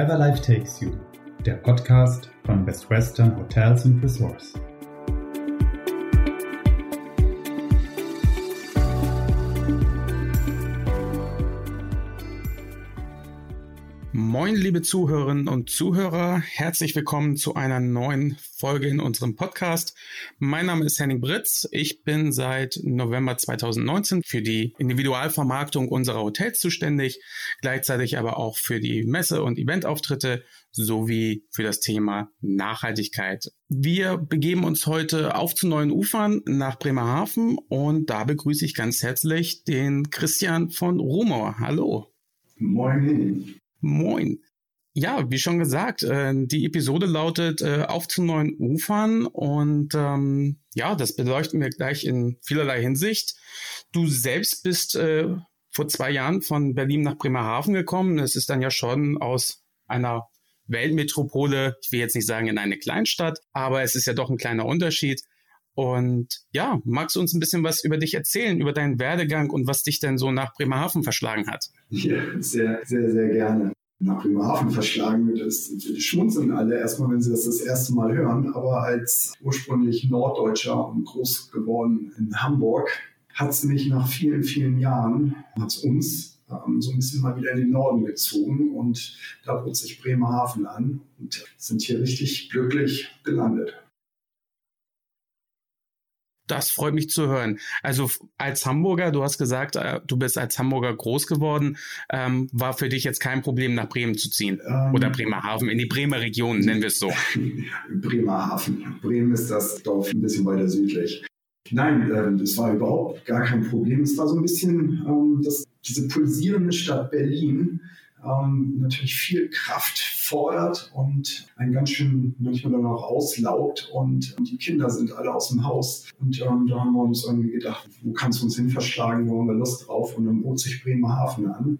Wherever Life Takes You, der Podcast von Best Western Hotels and Resorts. Moin, liebe Zuhörerinnen und Zuhörer. Herzlich willkommen zu einer neuen Folge in unserem Podcast. Mein Name ist Henning Britz. Ich bin seit November 2019 für die Individualvermarktung unserer Hotels zuständig, gleichzeitig aber auch für die Messe- und Eventauftritte sowie für das Thema Nachhaltigkeit. Wir begeben uns heute auf zu neuen Ufern nach Bremerhaven und da begrüße ich ganz herzlich den Christian von Rumor. Hallo. Moin. Moin. Ja, wie schon gesagt, äh, die Episode lautet äh, Auf zu neuen Ufern und ähm, ja, das beleuchten wir gleich in vielerlei Hinsicht. Du selbst bist äh, vor zwei Jahren von Berlin nach Bremerhaven gekommen. Es ist dann ja schon aus einer Weltmetropole, ich will jetzt nicht sagen in eine Kleinstadt, aber es ist ja doch ein kleiner Unterschied. Und ja, magst du uns ein bisschen was über dich erzählen, über deinen Werdegang und was dich denn so nach Bremerhaven verschlagen hat? Ja, sehr, sehr, sehr gerne. Nach Bremerhaven verschlagen wird, das schmunzeln alle erstmal, wenn sie das das erste Mal hören. Aber als ursprünglich Norddeutscher und groß geworden in Hamburg, hat es mich nach vielen, vielen Jahren, hat es uns ähm, so ein bisschen mal wieder in den Norden gezogen und da bot sich Bremerhaven an und sind hier richtig glücklich gelandet. Das freut mich zu hören. Also als Hamburger, du hast gesagt, äh, du bist als Hamburger groß geworden, ähm, war für dich jetzt kein Problem, nach Bremen zu ziehen ähm, oder Bremerhaven, in die Bremer Region, nennen wir es so. Bremerhaven. Bremen ist das Dorf ein bisschen weiter südlich. Nein, äh, das war überhaupt gar kein Problem. Es war so ein bisschen ähm, das, diese pulsierende Stadt Berlin, ähm, natürlich viel Kraft fordert und einen ganz schön manchmal dann auch auslaugt und, die Kinder sind alle aus dem Haus. Und ähm, da haben wir uns irgendwie gedacht, wo kannst du uns hin verschlagen, wo haben wir Lust drauf? Und dann bot sich Bremerhaven an,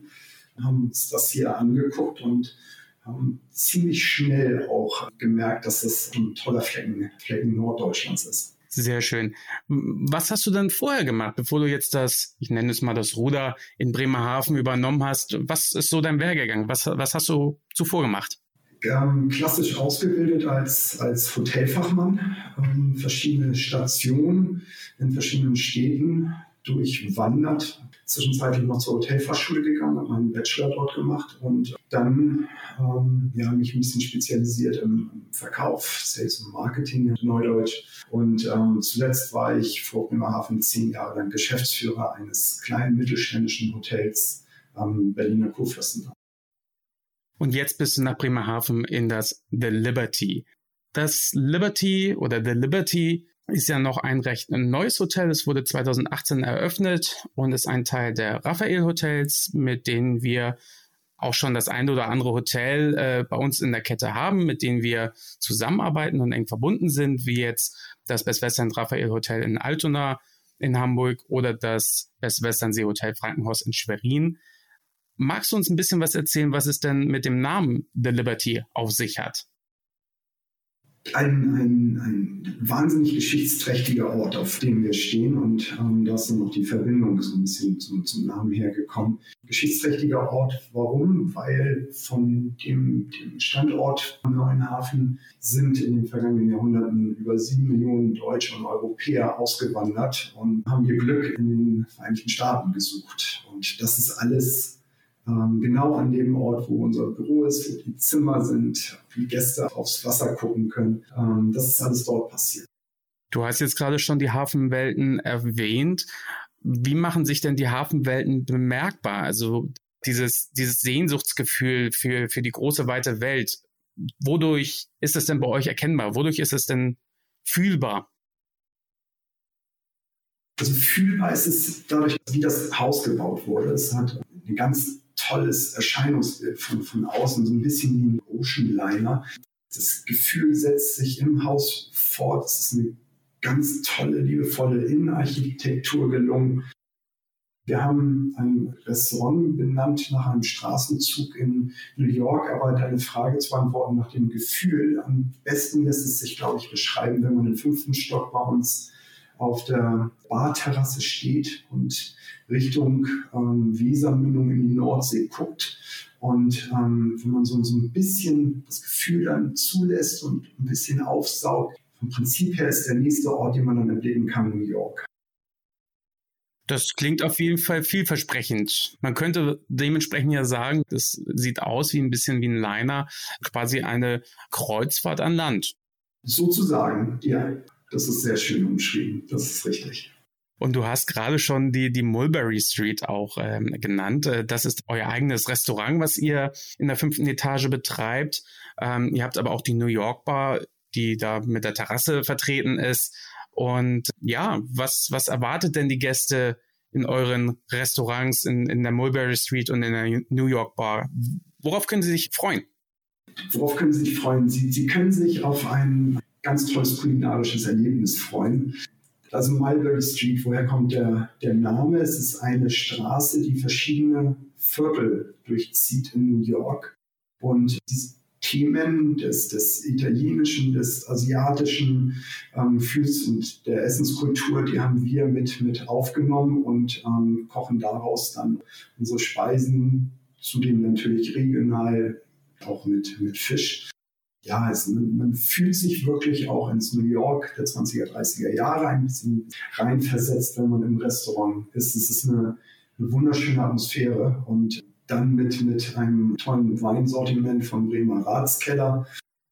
haben uns das hier angeguckt und haben ziemlich schnell auch gemerkt, dass das ein toller Flecken, Flecken Norddeutschlands ist. Sehr schön. Was hast du denn vorher gemacht, bevor du jetzt das, ich nenne es mal das Ruder in Bremerhaven übernommen hast? Was ist so dein Werdegang? Was, was hast du zuvor gemacht? Ähm, klassisch ausgebildet als, als Hotelfachmann, ähm, verschiedene Stationen in verschiedenen Städten durchwandert, zwischenzeitlich noch zur Hotelfachschule gegangen, habe meinen Bachelor dort gemacht und dann ähm, ja, mich ein bisschen spezialisiert im Verkauf, Sales und Marketing, Neudeutsch. Und ähm, zuletzt war ich vor Bremerhaven zehn Jahre lang Geschäftsführer eines kleinen mittelständischen Hotels am Berliner Kurfürstendamm. Und jetzt bist du nach Bremerhaven in das The Liberty. Das Liberty oder The Liberty ist ja noch ein recht neues Hotel. Es wurde 2018 eröffnet und ist ein Teil der Raphael Hotels, mit denen wir auch schon das eine oder andere Hotel äh, bei uns in der Kette haben, mit denen wir zusammenarbeiten und eng verbunden sind, wie jetzt das Best Western Raphael Hotel in Altona in Hamburg oder das Best Western See Hotel Frankenhaus in Schwerin. Magst du uns ein bisschen was erzählen, was es denn mit dem Namen The Liberty auf sich hat? Ein, ein, ein wahnsinnig geschichtsträchtiger Ort, auf dem wir stehen. Und ähm, da ist dann noch die Verbindung so ein bisschen zum, zum Namen hergekommen. Geschichtsträchtiger Ort, warum? Weil von dem, dem Standort am Neuen Hafen sind in den vergangenen Jahrhunderten über sieben Millionen Deutsche und Europäer ausgewandert und haben ihr Glück in den Vereinigten Staaten gesucht. Und das ist alles genau an dem Ort, wo unser Büro ist, wo die Zimmer sind, wie Gäste aufs Wasser gucken können. Ähm, das ist alles dort passiert. Du hast jetzt gerade schon die Hafenwelten erwähnt. Wie machen sich denn die Hafenwelten bemerkbar? Also dieses, dieses Sehnsuchtsgefühl für, für die große, weite Welt. Wodurch ist es denn bei euch erkennbar? Wodurch ist es denn fühlbar? Also fühlbar ist es dadurch, wie das Haus gebaut wurde. Es hat eine ganz tolles Erscheinungsbild von, von außen, so ein bisschen wie ein Ocean Liner. Das Gefühl setzt sich im Haus fort. Es ist eine ganz tolle, liebevolle Innenarchitektur gelungen. Wir haben ein Restaurant benannt nach einem Straßenzug in New York, aber deine Frage zu beantworten nach dem Gefühl, am besten lässt es sich, glaube ich, beschreiben, wenn man im fünften Stock bei uns auf der Barterrasse steht und Richtung ähm, Wesermündung in die Nordsee guckt Und ähm, wenn man so, so ein bisschen das Gefühl dann zulässt und ein bisschen aufsaugt, vom Prinzip her ist der nächste Ort, den man dann erleben kann, New York. Das klingt auf jeden Fall vielversprechend. Man könnte dementsprechend ja sagen, das sieht aus wie ein bisschen wie ein Liner, quasi eine Kreuzfahrt an Land. Sozusagen, ja. Das ist sehr schön umschrieben. Das ist richtig. Und du hast gerade schon die, die Mulberry Street auch ähm, genannt. Äh, das ist euer eigenes Restaurant, was ihr in der fünften Etage betreibt. Ähm, ihr habt aber auch die New York Bar, die da mit der Terrasse vertreten ist. Und ja, was, was erwartet denn die Gäste in euren Restaurants in, in der Mulberry Street und in der New York Bar? Worauf können sie sich freuen? Worauf können sie sich freuen? Sie, sie können sich auf ein ganz tolles kulinarisches Erlebnis freuen. Also Mulberry Street, woher kommt der, der Name? Es ist eine Straße, die verschiedene Viertel durchzieht in New York. Und diese Themen des, des italienischen, des asiatischen ähm, Gefühls und der Essenskultur, die haben wir mit, mit aufgenommen und ähm, kochen daraus dann unsere Speisen, zudem natürlich regional auch mit, mit Fisch ja, es, man, man, fühlt sich wirklich auch ins New York der 20er, 30er Jahre ein bisschen reinversetzt, wenn man im Restaurant ist. Es ist eine, eine wunderschöne Atmosphäre und dann mit, mit einem tollen Weinsortiment von Bremer Ratskeller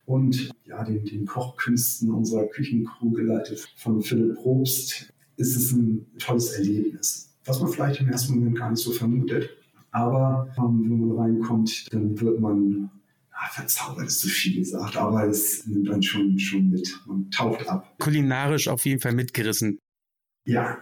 und ja, den, den Kochkünsten unserer Küchencrew geleitet von Philipp Probst, ist es ein tolles Erlebnis, was man vielleicht im ersten Moment gar nicht so vermutet. Aber ähm, wenn man reinkommt, dann wird man ah, verzaubert ist zu viel gesagt, aber es nimmt dann schon, schon mit und taucht ab. Kulinarisch auf jeden Fall mitgerissen. Ja.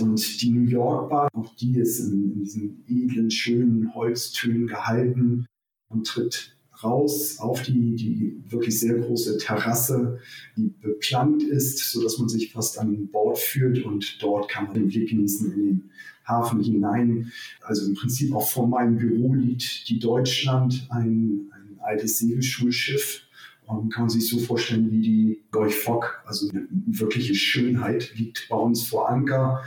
Und die New York Bar, auch die ist in, in diesen edlen, schönen Holztönen gehalten und tritt raus auf die, die wirklich sehr große Terrasse, die beplant ist, sodass man sich fast an Bord fühlt und dort kann man den Blick genießen in den Hafen hinein. Also im Prinzip auch vor meinem Büro liegt die Deutschland, ein, altes Segelschulschiff. Um, kann man sich so vorstellen wie die Gorch Fock. Also eine wirkliche Schönheit liegt bei uns vor Anker.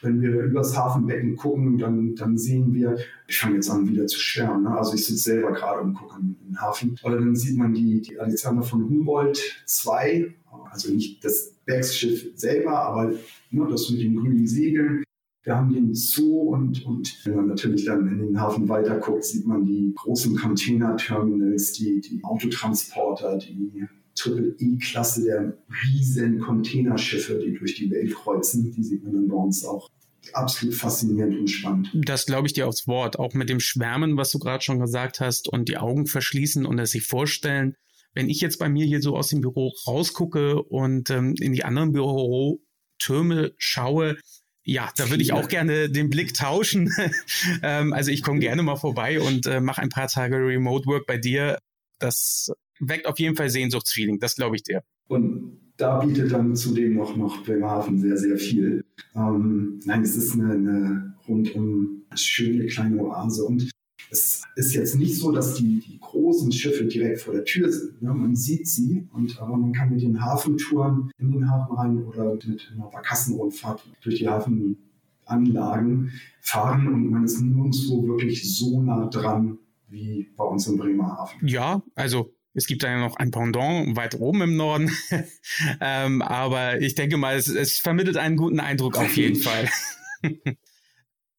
Wenn wir übers Hafenbecken gucken, dann, dann sehen wir, ich fange jetzt an wieder zu schwärmen, ne? also ich sitze selber gerade und gucke in den Hafen. Oder dann sieht man die, die Alexander von Humboldt 2, also nicht das Bergsschiff selber, aber ne, das mit den grünen Segeln. Wir haben den Zoo und, und wenn man natürlich dann in den Hafen weiter guckt, sieht man die großen Container-Terminals, die, die Autotransporter, die Triple-E-Klasse der riesen Containerschiffe, die durch die Welt kreuzen. Die sieht man dann bei uns auch absolut faszinierend und spannend. Das glaube ich dir aufs Wort. Auch mit dem Schwärmen, was du gerade schon gesagt hast, und die Augen verschließen und es sich vorstellen. Wenn ich jetzt bei mir hier so aus dem Büro rausgucke und ähm, in die anderen Bürotürme schaue, ja, da würde ich auch gerne den Blick tauschen. ähm, also ich komme gerne mal vorbei und äh, mache ein paar Tage Remote Work bei dir. Das weckt auf jeden Fall Sehnsuchtsfeeling, das glaube ich dir. Und da bietet dann zudem noch, noch Bremerhaven sehr, sehr viel. Ähm, nein, es ist eine, eine rundum schöne kleine Oase und es ist jetzt nicht so, dass die, die großen Schiffe direkt vor der Tür sind. Ne? Man sieht sie, und, aber man kann mit den Hafentouren in den Hafen rein oder mit einer Barkassenrundfahrt durch die Hafenanlagen fahren und man ist nirgendwo wirklich so nah dran wie bei uns in Bremerhaven. Ja, also es gibt da ja noch ein Pendant weit oben im Norden. ähm, aber ich denke mal, es, es vermittelt einen guten Eindruck auf jeden Fall.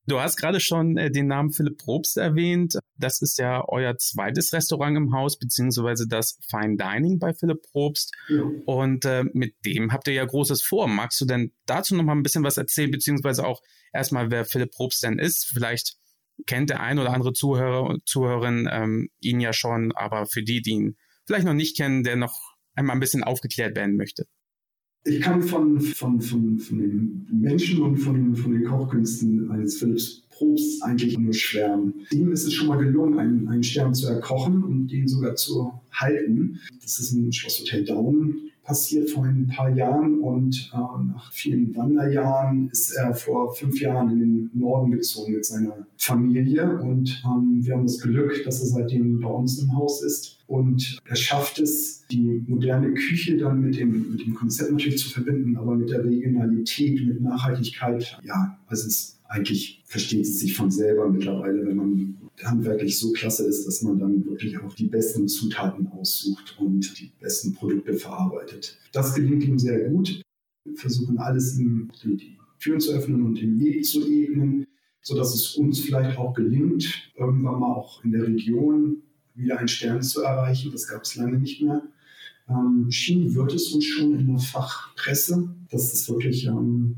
Du hast gerade schon äh, den Namen Philipp Probst erwähnt. Das ist ja euer zweites Restaurant im Haus, beziehungsweise das Fine Dining bei Philipp Probst. Ja. Und äh, mit dem habt ihr ja Großes vor. Magst du denn dazu noch mal ein bisschen was erzählen, beziehungsweise auch erstmal, wer Philipp Probst denn ist? Vielleicht kennt der ein oder andere Zuhörer und Zuhörerin ähm, ihn ja schon, aber für die, die ihn vielleicht noch nicht kennen, der noch einmal ein bisschen aufgeklärt werden möchte. Ich kann von, von, von, von den Menschen und von, von den Kochkünsten eines Philipps Probst eigentlich nur schwärmen. Ihm ist es schon mal gelungen, einen, einen Stern zu erkochen und den sogar zu halten. Das ist im Schlosshotel Down passiert vor ein paar Jahren und äh, nach vielen Wanderjahren ist er vor fünf Jahren in den Norden gezogen mit seiner Familie und ähm, wir haben das Glück, dass er seitdem bei uns im Haus ist und er schafft es, die moderne Küche dann mit dem, mit dem Konzept natürlich zu verbinden, aber mit der Regionalität, mit Nachhaltigkeit. Ja, also es eigentlich versteht es sich von selber mittlerweile, wenn man handwerklich so klasse ist, dass man dann wirklich auch die besten Zutaten aussucht und die besten Produkte verarbeitet. Das gelingt ihm sehr gut. Wir versuchen alles ihm die Türen zu öffnen und den Weg zu ebnen, sodass es uns vielleicht auch gelingt, irgendwann mal auch in der Region wieder einen Stern zu erreichen. Das gab es lange nicht mehr. Ähm, schien wird es uns schon in der Fachpresse, dass es wirklich ähm,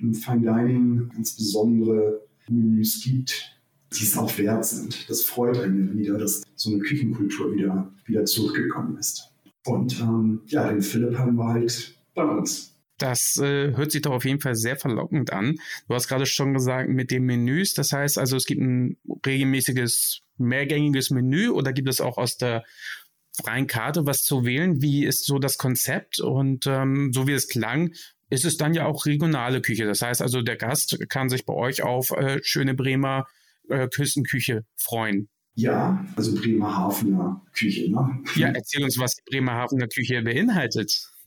im Fine Dining ganz besondere Menüs gibt, die es auch wert sind. Das freut einen wieder, dass so eine Küchenkultur wieder, wieder zurückgekommen ist. Und ähm, ja, den Philipp haben wir halt bei uns. Das äh, hört sich doch auf jeden Fall sehr verlockend an. Du hast gerade schon gesagt, mit den Menüs, das heißt also, es gibt ein regelmäßiges, mehrgängiges Menü oder gibt es auch aus der freien Karte was zu wählen? Wie ist so das Konzept? Und ähm, so wie es klang, ist es dann ja auch regionale Küche. Das heißt also, der Gast kann sich bei euch auf äh, schöne Bremer äh, Küstenküche freuen. Ja, also Bremerhavener Küche. Ne? Ja, erzähl uns, was die Bremerhavener Küche beinhaltet.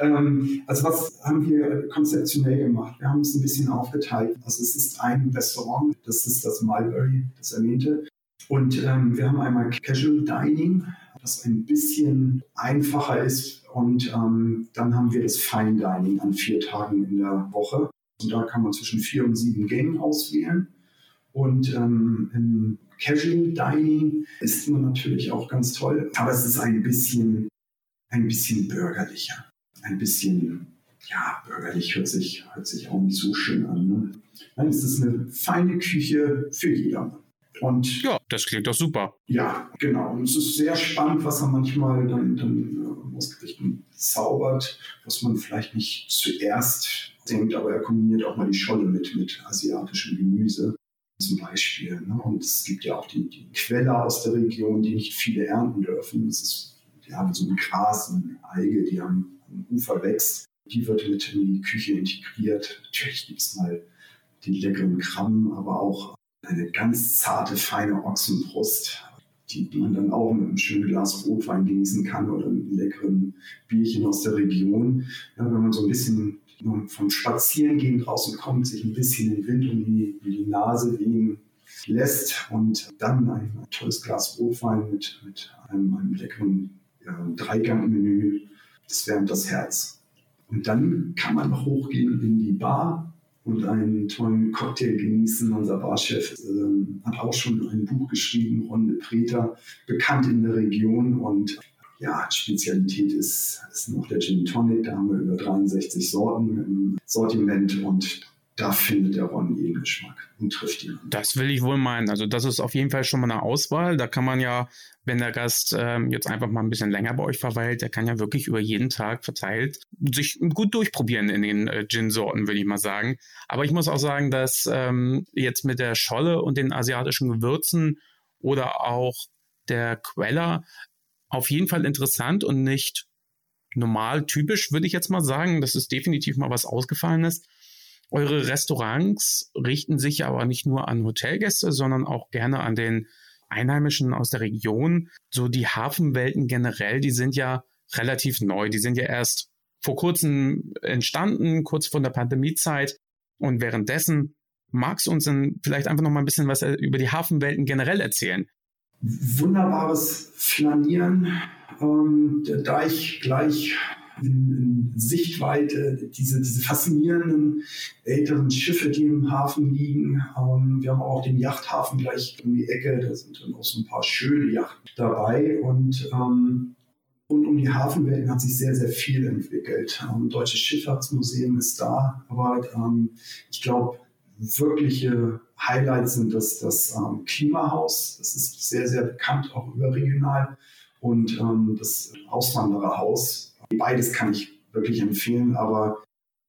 ähm, also was haben wir konzeptionell gemacht? Wir haben es ein bisschen aufgeteilt. Also es ist ein Restaurant, das ist das Mulberry, das erwähnte. Und ähm, wir haben einmal Casual Dining, das ein bisschen einfacher ist. Und ähm, dann haben wir das Fine Dining an vier Tagen in der Woche. Und da kann man zwischen vier und sieben Gängen auswählen. Und ähm, im Casual Dining ist man natürlich auch ganz toll, aber es ist ein bisschen, ein bisschen bürgerlicher. Ein bisschen, ja, bürgerlich hört sich, hört sich auch nicht so schön an. Ne? Es ist eine feine Küche für jedermann. Und ja, das klingt doch super. Ja, genau. Und es ist sehr spannend, was er manchmal dann, dann äh, aus Gerichten zaubert, was man vielleicht nicht zuerst denkt, aber er kombiniert auch mal die Scholle mit, mit asiatischem Gemüse zum Beispiel. Ne? Und es gibt ja auch die, die Quelle aus der Region, die nicht viele ernten dürfen. Das ist, die haben so ein Gras, eine Alge, die am, am Ufer wächst. Die wird mit in die Küche integriert. Natürlich gibt es mal den leckeren Krabben, aber auch eine ganz zarte, feine Ochsenbrust, die man dann auch mit einem schönen Glas Rotwein genießen kann oder mit einem leckeren Bierchen aus der Region. Ja, wenn man so ein bisschen vom Spazierengehen draußen kommt, sich ein bisschen den Wind um die, um die Nase wehen lässt und dann ein, tolles Glas Rotwein mit, mit einem, einem leckeren äh, Dreigangmenü, das wärmt das Herz. Und dann kann man noch hochgehen in die Bar und einen tollen Cocktail genießen. Unser Barchef äh, hat auch schon ein Buch geschrieben, Ronde Preter, bekannt in der Region und ja, Spezialität ist, ist noch der Gin Tonic. Da haben wir über 63 Sorten im Sortiment und da findet der Ron jeden Geschmack und trifft ihn. Das will ich wohl meinen. Also das ist auf jeden Fall schon mal eine Auswahl. Da kann man ja, wenn der Gast ähm, jetzt einfach mal ein bisschen länger bei euch verweilt, der kann ja wirklich über jeden Tag verteilt sich gut durchprobieren in den äh, Gin-Sorten, würde ich mal sagen. Aber ich muss auch sagen, dass ähm, jetzt mit der Scholle und den asiatischen Gewürzen oder auch der Queller auf jeden Fall interessant und nicht normal typisch, würde ich jetzt mal sagen. Das ist definitiv mal was Ausgefallenes. Eure Restaurants richten sich aber nicht nur an Hotelgäste, sondern auch gerne an den Einheimischen aus der Region. So die Hafenwelten generell, die sind ja relativ neu. Die sind ja erst vor kurzem entstanden, kurz vor der Pandemiezeit. Und währenddessen magst du uns dann vielleicht einfach noch mal ein bisschen was über die Hafenwelten generell erzählen? wunderbares Flanieren, ähm, der Deich gleich in, in Sichtweite, diese, diese faszinierenden älteren Schiffe, die im Hafen liegen. Ähm, wir haben auch den Yachthafen gleich um die Ecke, da sind dann auch so ein paar schöne Yachten dabei und ähm, rund um die Hafenwelten hat sich sehr, sehr viel entwickelt. Ähm, Deutsches Schifffahrtsmuseum ist da, aber ähm, ich glaube, wirkliche Highlights sind das, das ähm, Klimahaus. Das ist sehr, sehr bekannt, auch überregional. Und ähm, das Auswandererhaus. Beides kann ich wirklich empfehlen, aber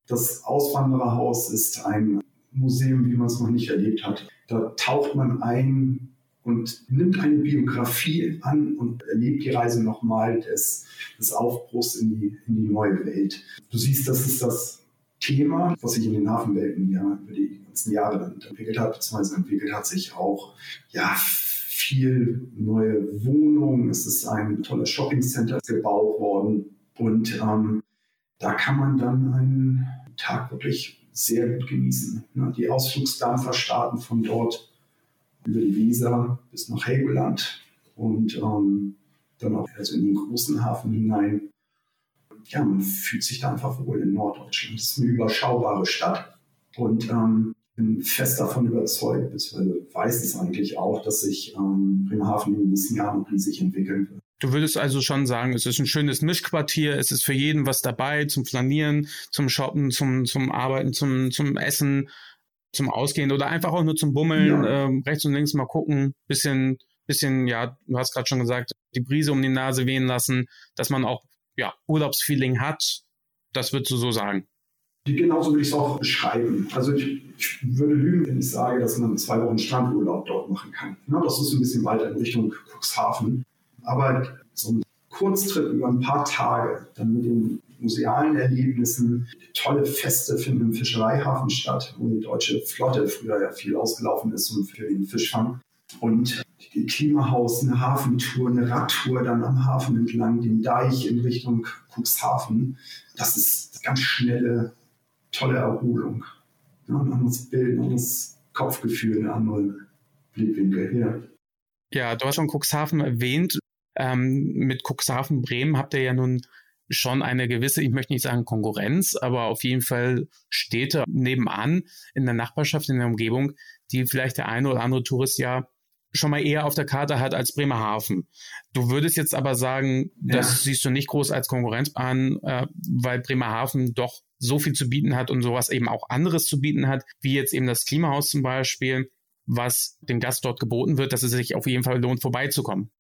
das Auswandererhaus ist ein Museum, wie man es noch nicht erlebt hat. Da taucht man ein und nimmt eine Biografie an und erlebt die Reise nochmal des, des Aufbruchs in die, in die neue Welt. Du siehst, das ist das Thema, was sich in den Hafenwelten ja über die letzten Jahre dann entwickelt hat, beziehungsweise entwickelt hat sich auch ja viel neue Wohnungen. Es ist ein tolles Shoppingcenter gebaut worden und ähm, da kann man dann einen Tag wirklich sehr gut genießen. Die Ausflugsdampfer starten von dort über die Weser bis nach Helgoland und ähm, dann auch also in den großen Hafen hinein. Ja, man fühlt sich da einfach wohl in Norddeutschland. Es ist eine überschaubare Stadt und ähm, bin fest davon überzeugt, beziehungsweise weiß es eigentlich auch, dass sich ähm, Bremerhaven in den nächsten Jahren riesig entwickeln wird. Du würdest also schon sagen, es ist ein schönes Mischquartier, es ist für jeden was dabei, zum Flanieren, zum Shoppen, zum, zum Arbeiten, zum, zum Essen, zum Ausgehen oder einfach auch nur zum Bummeln, ja. ähm, rechts und links mal gucken, bisschen, bisschen, ja, du hast gerade schon gesagt, die Brise um die Nase wehen lassen, dass man auch, ja, Urlaubsfeeling hat. Das würdest du so sagen. Genauso würde ich es auch beschreiben. Also ich, ich, würde lügen, wenn ich sage, dass man zwei Wochen Strandurlaub dort machen kann. Ja, das ist ein bisschen weiter in Richtung Cuxhaven. Aber so ein Kurztrip über ein paar Tage, dann mit den musealen Erlebnissen, tolle Feste finden im Fischereihafen statt, wo die deutsche Flotte früher ja viel ausgelaufen ist und für den Fischfang. Und die Klimahaus, eine Hafentour, eine Radtour dann am Hafen entlang, den Deich in Richtung Cuxhaven. Das ist ganz schnelle, tolle Erholung. Ja, ein anderes Bild, ein anderes Kopfgefühl, eine andere Blickwinkel. Ja. Ja, du hast schon Cuxhaven erwähnt. Ähm, mit Cuxhaven Bremen habt ihr ja nun schon eine gewisse, ich möchte nicht sagen Konkurrenz, aber auf jeden Fall Städte nebenan in der Nachbarschaft, in der Umgebung, die vielleicht der eine oder andere Tourist ja schon mal eher auf der Karte hat als Bremerhaven. Du würdest jetzt aber sagen, ja. das siehst du nicht groß als Konkurrenz an, äh, weil Bremerhaven doch so viel zu bieten hat und sowas eben auch anderes zu bieten hat, wie jetzt eben das Klimahaus zum Beispiel, was dem Gast dort geboten wird, dass es sich auf jeden Fall lohnt, vorbeizukommen.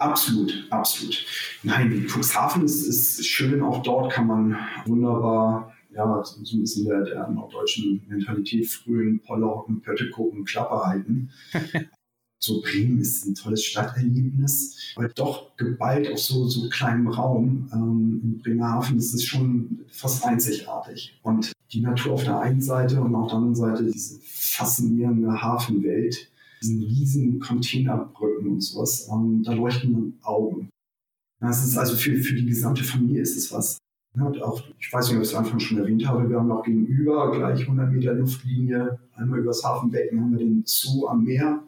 Absolut, absolut. Nein, Cuxhaven ist, ist schön. Auch dort kann man wunderbar ja, so ein bisschen der, der norddeutschen Mentalität frühen, Polle hocken, Pötte gucken, Klappe halten. so Bremen ist ein tolles Stadterlebnis, weil doch geballt auf so, so kleinem Raum. Ähm, in Bremerhaven ist es schon fast einzigartig. Und die Natur auf der einen Seite und auf der anderen Seite diese faszinierende Hafenwelt diesen riesen Containerbrücken und sowas, ähm, da leuchten Augen. Das ist also für, für die gesamte Familie ist es was. Ja, auch, ich weiß nicht, ob ich es am Anfang schon erwähnt habe, wir haben auch gegenüber, gleich 100 Meter Luftlinie, einmal übers Hafenbecken haben wir den Zoo am Meer.